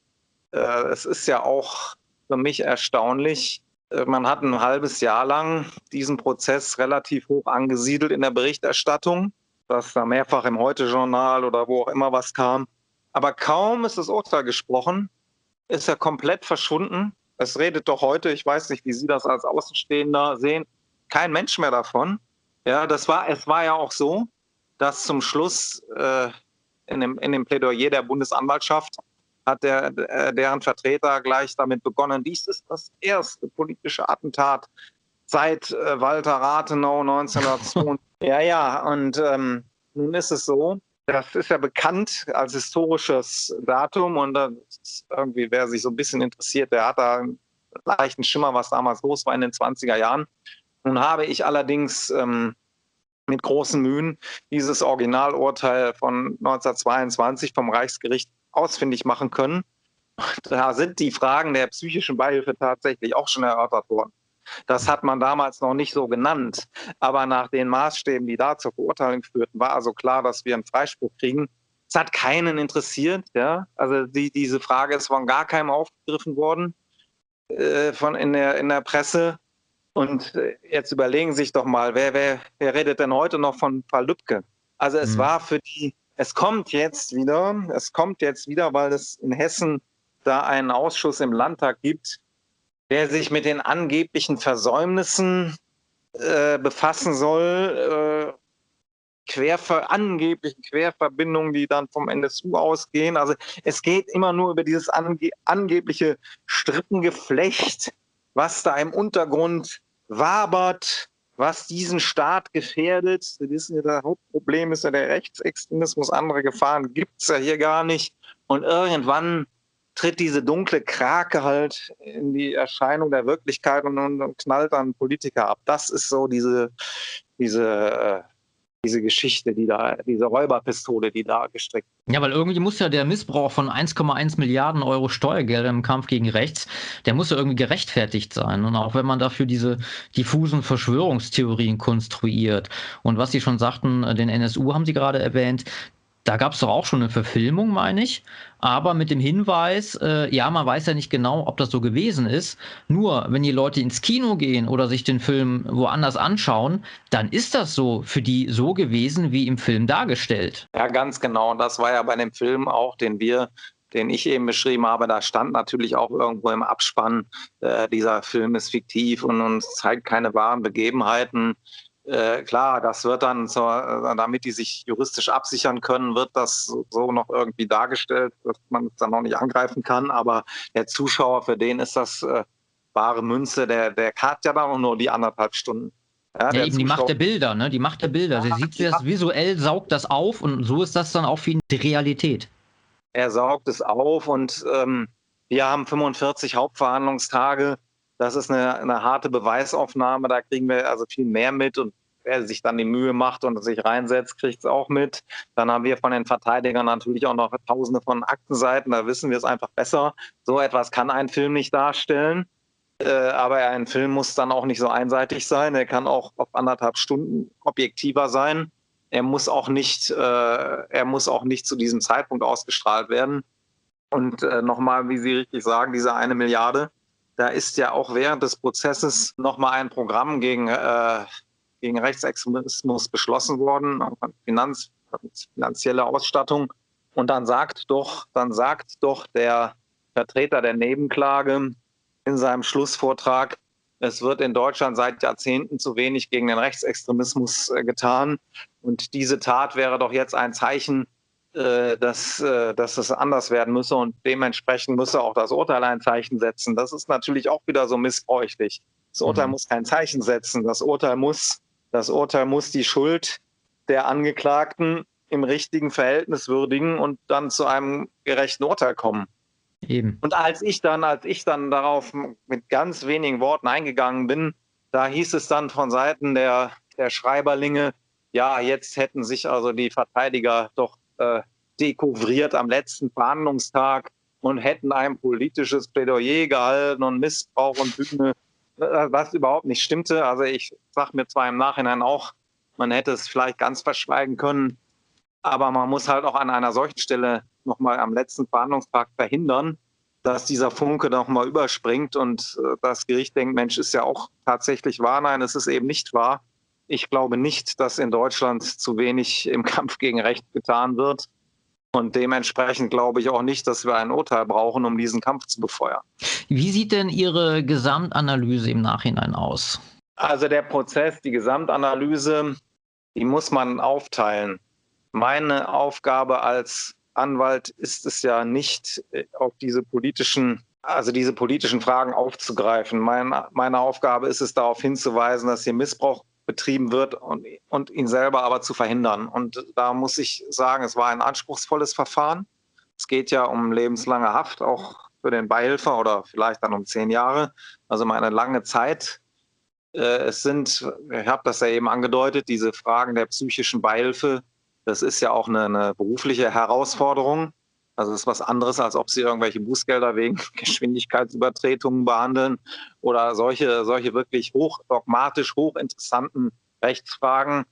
äh, es ist ja auch für mich erstaunlich, äh, man hat ein halbes Jahr lang diesen Prozess relativ hoch angesiedelt in der Berichterstattung, dass da mehrfach im Heute-Journal oder wo auch immer was kam. Aber kaum ist das Urteil gesprochen, ist er komplett verschwunden. Es redet doch heute, ich weiß nicht, wie Sie das als Außenstehender sehen, kein Mensch mehr davon. Ja, das war, es war ja auch so, dass zum Schluss äh, in, dem, in dem Plädoyer der Bundesanwaltschaft hat der, äh, deren Vertreter gleich damit begonnen, dies ist das erste politische Attentat seit äh, Walter Rathenau 1902. ja, ja, und ähm, nun ist es so, das ist ja bekannt als historisches Datum und irgendwie, wer sich so ein bisschen interessiert, der hat da einen leichten Schimmer, was damals los war in den 20er Jahren. Nun habe ich allerdings ähm, mit großen Mühen dieses Originalurteil von 1922 vom Reichsgericht ausfindig machen können. Da sind die Fragen der psychischen Beihilfe tatsächlich auch schon erörtert worden. Das hat man damals noch nicht so genannt. Aber nach den Maßstäben, die da zur Verurteilung führten, war also klar, dass wir einen Freispruch kriegen. Es hat keinen interessiert. Ja? Also die, diese Frage ist von gar keinem aufgegriffen worden äh, von in, der, in der Presse. Und äh, jetzt überlegen Sie sich doch mal, wer, wer, wer redet denn heute noch von Fall Lübcke? Also es mhm. war für die, es kommt jetzt wieder, es kommt jetzt wieder, weil es in Hessen da einen Ausschuss im Landtag gibt, der sich mit den angeblichen Versäumnissen äh, befassen soll, äh, Querver angeblichen Querverbindungen, die dann vom NSU ausgehen. Also es geht immer nur über dieses ange angebliche Strippengeflecht, was da im Untergrund wabert, was diesen Staat gefährdet. Sie wissen ja, das Hauptproblem ist ja der Rechtsextremismus. Andere Gefahren gibt es ja hier gar nicht. Und irgendwann tritt diese dunkle Krake halt in die Erscheinung der Wirklichkeit und, und knallt dann Politiker ab. Das ist so diese, diese äh, diese Geschichte, die da, diese Räuberpistole, die da gestrickt Ja, weil irgendwie muss ja der Missbrauch von 1,1 Milliarden Euro Steuergeldern im Kampf gegen rechts, der muss ja irgendwie gerechtfertigt sein. Und auch wenn man dafür diese diffusen Verschwörungstheorien konstruiert. Und was Sie schon sagten, den NSU haben Sie gerade erwähnt, da gab es doch auch schon eine Verfilmung, meine ich, aber mit dem Hinweis, äh, ja, man weiß ja nicht genau, ob das so gewesen ist. Nur, wenn die Leute ins Kino gehen oder sich den Film woanders anschauen, dann ist das so für die so gewesen, wie im Film dargestellt. Ja, ganz genau. Und das war ja bei dem Film auch, den wir den ich eben beschrieben habe, da stand natürlich auch irgendwo im Abspann, äh, dieser Film ist fiktiv und uns zeigt keine wahren Begebenheiten. Äh, klar, das wird dann, so, äh, damit die sich juristisch absichern können, wird das so noch irgendwie dargestellt, dass man es dann noch nicht angreifen kann. Aber der Zuschauer, für den ist das äh, wahre Münze, der, der hat ja dann auch nur die anderthalb Stunden. Ja, ja eben die Macht der Bilder, ne? Die Macht der Bilder. Sie sieht das visuell, saugt das auf und so ist das dann auch für ihn die Realität. Er saugt es auf und ähm, wir haben 45 Hauptverhandlungstage das ist eine, eine harte Beweisaufnahme, da kriegen wir also viel mehr mit und wer sich dann die Mühe macht und sich reinsetzt, kriegt es auch mit. Dann haben wir von den Verteidigern natürlich auch noch tausende von Aktenseiten, da wissen wir es einfach besser. So etwas kann ein Film nicht darstellen. Äh, aber ein Film muss dann auch nicht so einseitig sein. Er kann auch auf anderthalb Stunden objektiver sein. Er muss auch nicht, äh, er muss auch nicht zu diesem Zeitpunkt ausgestrahlt werden. Und äh, nochmal, wie Sie richtig sagen, diese eine Milliarde, da ist ja auch während des Prozesses nochmal ein Programm gegen, äh, gegen Rechtsextremismus beschlossen worden, Finanz, finanzielle Ausstattung. Und dann sagt doch, dann sagt doch der Vertreter der Nebenklage in seinem Schlussvortrag, es wird in Deutschland seit Jahrzehnten zu wenig gegen den Rechtsextremismus äh, getan. Und diese Tat wäre doch jetzt ein Zeichen dass, äh, dass es anders werden müsse und dementsprechend müsse auch das Urteil ein Zeichen setzen. Das ist natürlich auch wieder so missbräuchlich. Das Urteil mhm. muss kein Zeichen setzen. Das Urteil muss, das Urteil muss die Schuld der Angeklagten im richtigen Verhältnis würdigen und dann zu einem gerechten Urteil kommen. Eben. Und als ich dann, als ich dann darauf mit ganz wenigen Worten eingegangen bin, da hieß es dann von Seiten der, der Schreiberlinge, ja, jetzt hätten sich also die Verteidiger doch äh, dekouvriert am letzten Verhandlungstag und hätten ein politisches Plädoyer gehalten und Missbrauch und Bühne, äh, was überhaupt nicht stimmte. Also ich sage mir zwar im Nachhinein auch, man hätte es vielleicht ganz verschweigen können, aber man muss halt auch an einer solchen Stelle nochmal am letzten Verhandlungstag verhindern, dass dieser Funke nochmal überspringt und äh, das Gericht denkt, Mensch, ist ja auch tatsächlich wahr. Nein, es ist eben nicht wahr. Ich glaube nicht, dass in Deutschland zu wenig im Kampf gegen Recht getan wird. Und dementsprechend glaube ich auch nicht, dass wir ein Urteil brauchen, um diesen Kampf zu befeuern. Wie sieht denn Ihre Gesamtanalyse im Nachhinein aus? Also der Prozess, die Gesamtanalyse, die muss man aufteilen. Meine Aufgabe als Anwalt ist es ja nicht, äh, auf diese politischen, also diese politischen Fragen aufzugreifen. Meine, meine Aufgabe ist es, darauf hinzuweisen, dass hier Missbrauch betrieben wird und, und ihn selber aber zu verhindern. Und da muss ich sagen, es war ein anspruchsvolles Verfahren. Es geht ja um lebenslange Haft, auch für den Beihilfer oder vielleicht dann um zehn Jahre. Also mal eine lange Zeit. Äh, es sind, ich habe das ja eben angedeutet, diese Fragen der psychischen Beihilfe. Das ist ja auch eine, eine berufliche Herausforderung. Also es ist was anderes, als ob sie irgendwelche Bußgelder wegen Geschwindigkeitsübertretungen behandeln oder solche, solche wirklich hochdogmatisch, hochinteressanten Rechtsfragen,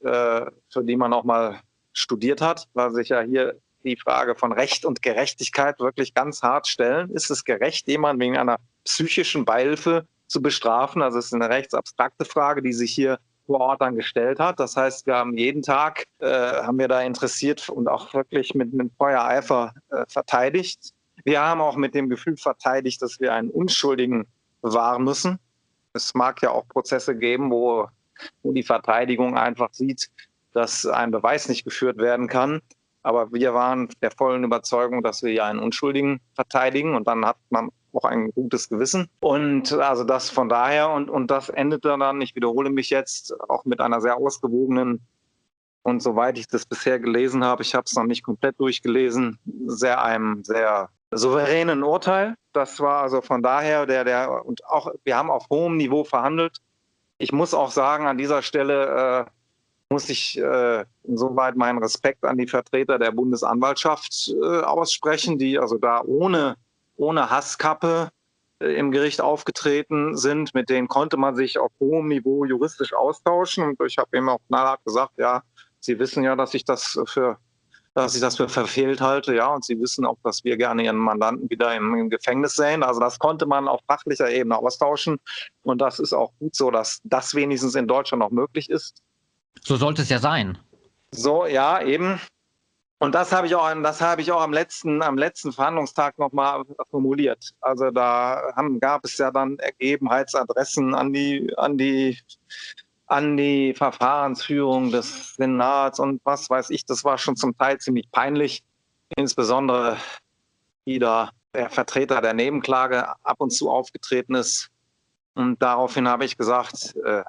äh, für die man auch mal studiert hat, weil sich ja hier die Frage von Recht und Gerechtigkeit wirklich ganz hart stellen. Ist es gerecht, jemanden wegen einer psychischen Beihilfe zu bestrafen? Also es ist eine rechtsabstrakte Frage, die sich hier vor Ort dann gestellt hat. Das heißt, wir haben jeden Tag, äh, haben wir da interessiert und auch wirklich mit einem Feuereifer äh, verteidigt. Wir haben auch mit dem Gefühl verteidigt, dass wir einen Unschuldigen bewahren müssen. Es mag ja auch Prozesse geben, wo, wo die Verteidigung einfach sieht, dass ein Beweis nicht geführt werden kann. Aber wir waren der vollen Überzeugung, dass wir hier einen Unschuldigen verteidigen. Und dann hat man auch ein gutes Gewissen. Und also das von daher und, und das endete dann, ich wiederhole mich jetzt, auch mit einer sehr ausgewogenen und soweit ich das bisher gelesen habe, ich habe es noch nicht komplett durchgelesen, sehr einem sehr souveränen Urteil. Das war also von daher der, der, und auch, wir haben auf hohem Niveau verhandelt. Ich muss auch sagen, an dieser Stelle äh, muss ich äh, insoweit meinen Respekt an die Vertreter der Bundesanwaltschaft äh, aussprechen, die also da ohne ohne Hasskappe äh, im Gericht aufgetreten sind. Mit denen konnte man sich auf hohem Niveau juristisch austauschen. Und ich habe ihm auch knallhart gesagt, ja, Sie wissen ja, dass ich das für dass ich das für verfehlt halte, ja, und Sie wissen auch, dass wir gerne Ihren Mandanten wieder im, im, Gefängnis sehen. Also das konnte man auf fachlicher Ebene austauschen und das ist auch gut so, dass das wenigstens in Deutschland noch möglich ist. So sollte es ja sein. So, ja, eben. Und das habe ich auch, das habe ich auch am letzten, am letzten Verhandlungstag nochmal formuliert. Also da haben, gab es ja dann Ergebenheitsadressen an die, an die, an die Verfahrensführung des Senats und was weiß ich. Das war schon zum Teil ziemlich peinlich, insbesondere wie da der Vertreter der Nebenklage ab und zu aufgetreten ist. Und daraufhin habe ich gesagt, äh,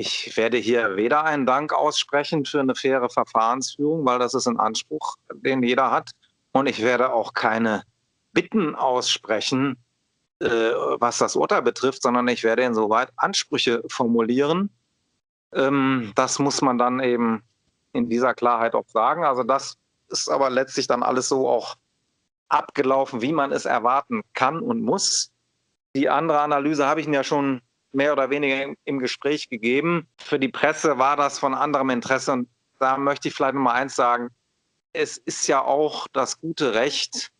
ich werde hier weder einen Dank aussprechen für eine faire Verfahrensführung, weil das ist ein Anspruch, den jeder hat. Und ich werde auch keine Bitten aussprechen, äh, was das Urteil betrifft, sondern ich werde insoweit Ansprüche formulieren. Ähm, das muss man dann eben in dieser Klarheit auch sagen. Also das ist aber letztlich dann alles so auch abgelaufen, wie man es erwarten kann und muss. Die andere Analyse habe ich ja schon mehr oder weniger im, Gespräch gegeben. Für die Presse war das von anderem Interesse. Und da möchte ich vielleicht noch mal eins sagen. Es ist ja auch das gute Recht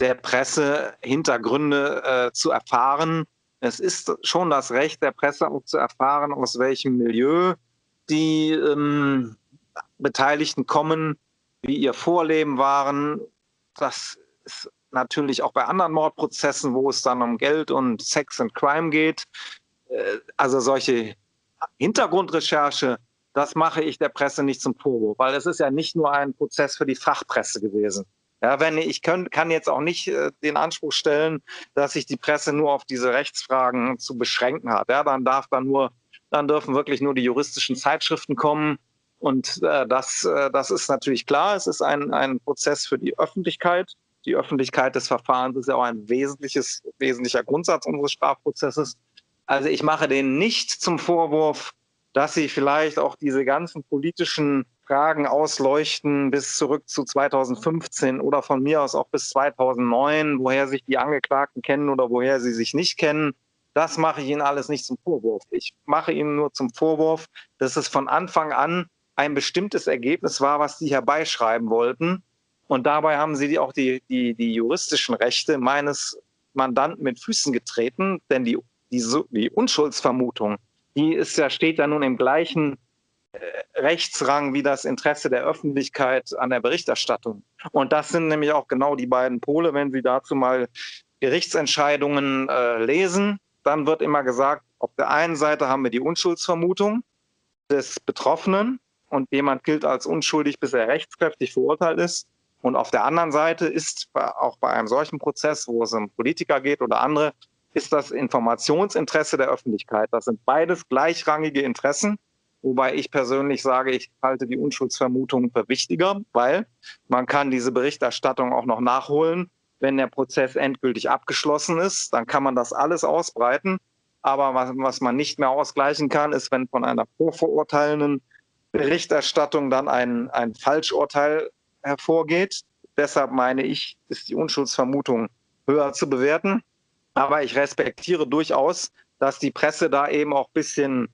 der Presse, Hintergründe äh, zu erfahren. Es ist schon das Recht der Presse auch zu erfahren, aus welchem Milieu die ähm, Beteiligten kommen, wie ihr Vorleben waren. Das ist natürlich auch bei anderen Mordprozessen, wo es dann um Geld und Sex und Crime geht, also solche Hintergrundrecherche, das mache ich der Presse nicht zum Vorwurf, weil es ist ja nicht nur ein Prozess für die Fachpresse gewesen. Ja, wenn ich können, kann jetzt auch nicht äh, den Anspruch stellen, dass sich die Presse nur auf diese Rechtsfragen zu beschränken hat. Ja, dann darf dann nur, dann dürfen wirklich nur die juristischen Zeitschriften kommen. Und äh, das, äh, das ist natürlich klar. Es ist ein, ein Prozess für die Öffentlichkeit. Die Öffentlichkeit des Verfahrens ist ja auch ein wesentliches, wesentlicher Grundsatz unseres Strafprozesses. Also ich mache denen nicht zum Vorwurf, dass sie vielleicht auch diese ganzen politischen Fragen ausleuchten bis zurück zu 2015 oder von mir aus auch bis 2009, woher sich die Angeklagten kennen oder woher sie sich nicht kennen. Das mache ich Ihnen alles nicht zum Vorwurf. Ich mache Ihnen nur zum Vorwurf, dass es von Anfang an ein bestimmtes Ergebnis war, was Sie herbeischreiben wollten. Und dabei haben Sie auch die, die, die juristischen Rechte meines Mandanten mit Füßen getreten, denn die die, die Unschuldsvermutung, die ist ja, steht ja nun im gleichen Rechtsrang wie das Interesse der Öffentlichkeit an der Berichterstattung. Und das sind nämlich auch genau die beiden Pole, wenn Sie dazu mal Gerichtsentscheidungen äh, lesen, dann wird immer gesagt, auf der einen Seite haben wir die Unschuldsvermutung des Betroffenen und jemand gilt als unschuldig, bis er rechtskräftig verurteilt ist. Und auf der anderen Seite ist auch bei einem solchen Prozess, wo es um Politiker geht oder andere, ist das Informationsinteresse der Öffentlichkeit. Das sind beides gleichrangige Interessen. Wobei ich persönlich sage, ich halte die Unschuldsvermutung für wichtiger, weil man kann diese Berichterstattung auch noch nachholen, wenn der Prozess endgültig abgeschlossen ist. Dann kann man das alles ausbreiten. Aber was, was man nicht mehr ausgleichen kann, ist, wenn von einer vorverurteilenden Berichterstattung dann ein, ein Falschurteil hervorgeht. Deshalb meine ich, ist die Unschuldsvermutung höher zu bewerten. Aber ich respektiere durchaus, dass die Presse da eben auch ein bisschen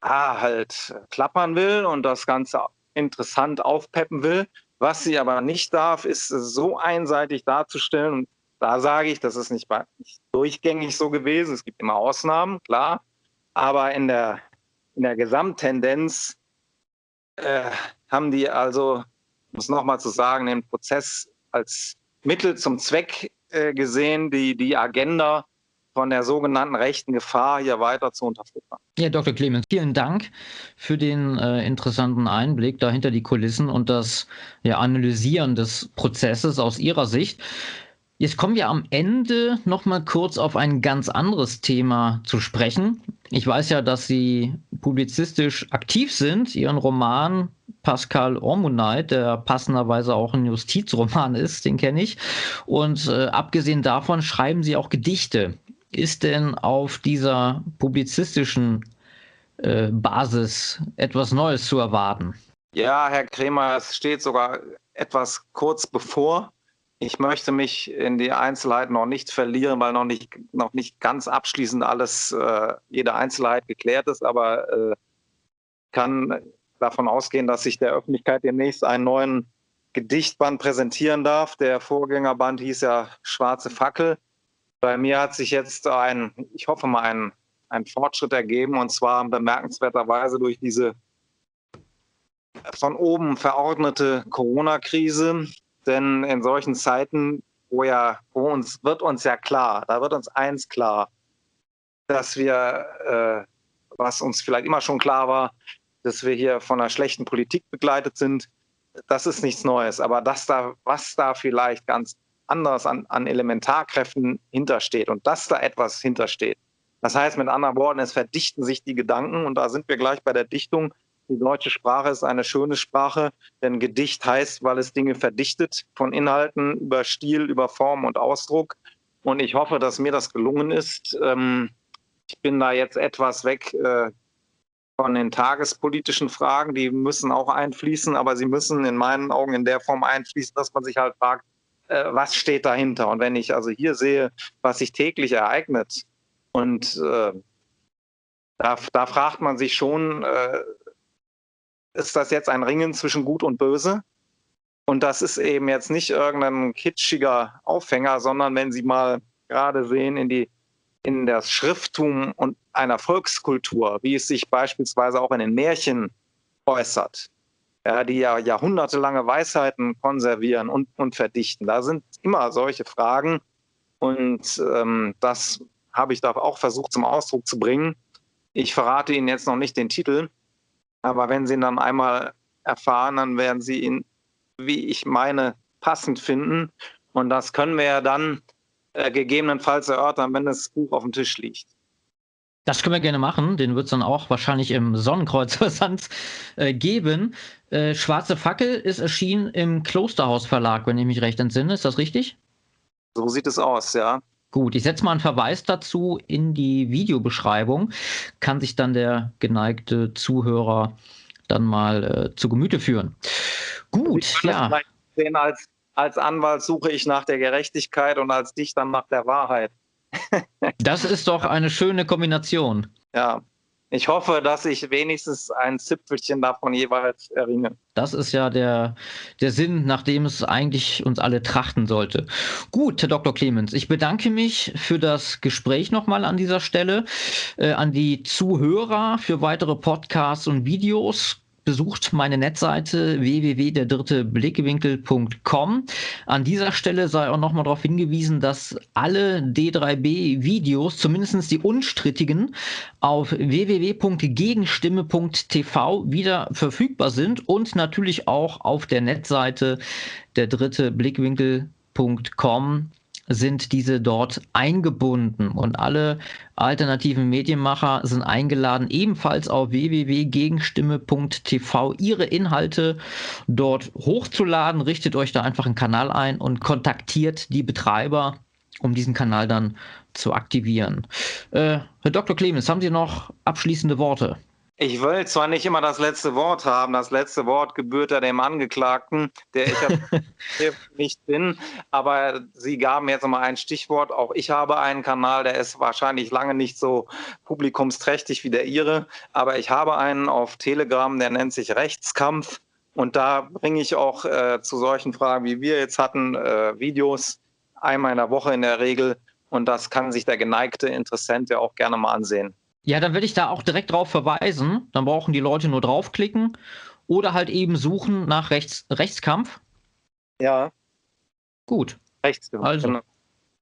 ah, halt klappern will und das Ganze interessant aufpeppen will. Was sie aber nicht darf, ist so einseitig darzustellen. Und da sage ich, das ist nicht, nicht durchgängig so gewesen. Es gibt immer Ausnahmen, klar. Aber in der, in der Gesamttendenz äh, haben die also, muss nochmal zu sagen, den Prozess als Mittel zum Zweck äh, gesehen, die, die Agenda von der sogenannten rechten Gefahr hier weiter zu unterfüttern. Ja, Dr. Clemens, vielen Dank für den äh, interessanten Einblick dahinter die Kulissen und das ja, Analysieren des Prozesses aus Ihrer Sicht. Jetzt kommen wir am Ende noch mal kurz auf ein ganz anderes Thema zu sprechen. Ich weiß ja, dass Sie publizistisch aktiv sind. Ihren Roman Pascal Ormuneit, der passenderweise auch ein Justizroman ist, den kenne ich. Und äh, abgesehen davon schreiben Sie auch Gedichte ist denn auf dieser publizistischen äh, Basis etwas Neues zu erwarten? Ja, Herr Kremer, es steht sogar etwas kurz bevor. Ich möchte mich in die Einzelheiten noch nicht verlieren, weil noch nicht, noch nicht ganz abschließend alles, äh, jede Einzelheit geklärt ist, aber äh, kann davon ausgehen, dass sich der Öffentlichkeit demnächst einen neuen Gedichtband präsentieren darf. Der Vorgängerband hieß ja Schwarze Fackel. Bei mir hat sich jetzt ein, ich hoffe mal, ein, ein Fortschritt ergeben und zwar bemerkenswerterweise durch diese von oben verordnete Corona-Krise. Denn in solchen Zeiten, wo ja, wo uns wird uns ja klar, da wird uns eins klar, dass wir, äh, was uns vielleicht immer schon klar war, dass wir hier von einer schlechten Politik begleitet sind. Das ist nichts Neues. Aber das da, was da vielleicht ganz anderes an, an Elementarkräften hintersteht und dass da etwas hintersteht. Das heißt mit anderen Worten, es verdichten sich die Gedanken und da sind wir gleich bei der Dichtung. Die deutsche Sprache ist eine schöne Sprache, denn Gedicht heißt, weil es Dinge verdichtet, von Inhalten über Stil, über Form und Ausdruck. Und ich hoffe, dass mir das gelungen ist. Ähm, ich bin da jetzt etwas weg äh, von den tagespolitischen Fragen. Die müssen auch einfließen, aber sie müssen in meinen Augen in der Form einfließen, dass man sich halt fragt, äh, was steht dahinter. Und wenn ich also hier sehe, was sich täglich ereignet, und äh, da, da, fragt man sich schon, ist das jetzt ein Ringen zwischen Gut und Böse? Und das ist eben jetzt nicht irgendein kitschiger Aufhänger, sondern wenn Sie mal gerade sehen in die in das Schrifttum und einer Volkskultur, wie es sich beispielsweise auch in den Märchen äußert, ja, die ja jahrhundertelange Weisheiten konservieren und, und verdichten. Da sind immer solche Fragen und ähm, das habe ich da auch versucht zum Ausdruck zu bringen. Ich verrate Ihnen jetzt noch nicht den Titel, aber wenn Sie ihn dann einmal erfahren, dann werden Sie ihn, wie ich meine, passend finden. Und das können wir ja dann äh, gegebenenfalls erörtern, wenn das Buch auf dem Tisch liegt. Das können wir gerne machen. Den wird es dann auch wahrscheinlich im Sonnenkreuz-Versand äh, geben. Äh, Schwarze Fackel ist erschienen im Klosterhaus Verlag, wenn ich mich recht entsinne. Ist das richtig? So sieht es aus, ja. Gut, ich setze mal einen Verweis dazu in die Videobeschreibung. Kann sich dann der geneigte Zuhörer dann mal äh, zu Gemüte führen. Gut, ja. Als, als Anwalt suche ich nach der Gerechtigkeit und als Dichter nach der Wahrheit. das ist doch eine schöne Kombination. Ja, ich hoffe, dass ich wenigstens ein Zipfelchen davon jeweils erringe. Das ist ja der, der Sinn, nach dem es eigentlich uns alle trachten sollte. Gut, Herr Dr. Clemens, ich bedanke mich für das Gespräch nochmal an dieser Stelle, äh, an die Zuhörer für weitere Podcasts und Videos besucht meine Netseite www.derdritteblickwinkel.com. An dieser Stelle sei auch nochmal darauf hingewiesen, dass alle D3B-Videos, zumindest die unstrittigen, auf www.gegenstimme.tv wieder verfügbar sind und natürlich auch auf der Netseite der dritte Blickwinkel.com sind diese dort eingebunden und alle alternativen Medienmacher sind eingeladen, ebenfalls auf www.gegenstimme.tv ihre Inhalte dort hochzuladen. Richtet euch da einfach einen Kanal ein und kontaktiert die Betreiber, um diesen Kanal dann zu aktivieren. Äh, Herr Dr. Clemens, haben Sie noch abschließende Worte? Ich will zwar nicht immer das letzte Wort haben, das letzte Wort gebührt ja dem Angeklagten, der ich nicht bin, aber Sie gaben jetzt mal ein Stichwort. Auch ich habe einen Kanal, der ist wahrscheinlich lange nicht so publikumsträchtig wie der Ihre, aber ich habe einen auf Telegram, der nennt sich Rechtskampf. Und da bringe ich auch äh, zu solchen Fragen, wie wir jetzt hatten, äh, Videos einmal in der Woche in der Regel. Und das kann sich der geneigte Interessent ja auch gerne mal ansehen. Ja, dann würde ich da auch direkt drauf verweisen. Dann brauchen die Leute nur draufklicken oder halt eben suchen nach Rechts Rechtskampf. Ja. Gut. Rechtskampf. Also. Genau.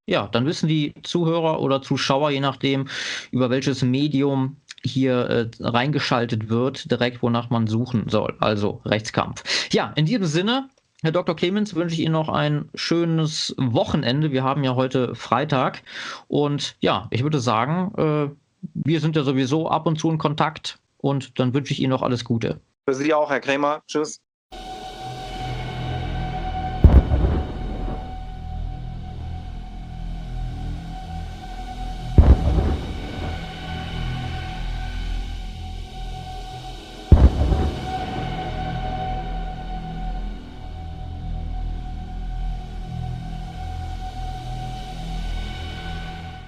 Ja, dann wissen die Zuhörer oder Zuschauer, je nachdem, über welches Medium hier äh, reingeschaltet wird, direkt wonach man suchen soll. Also Rechtskampf. Ja, in diesem Sinne, Herr Dr. Clemens, wünsche ich Ihnen noch ein schönes Wochenende. Wir haben ja heute Freitag. Und ja, ich würde sagen, äh, wir sind ja sowieso ab und zu in Kontakt und dann wünsche ich Ihnen noch alles Gute. Für Sie auch, Herr Krämer. Tschüss.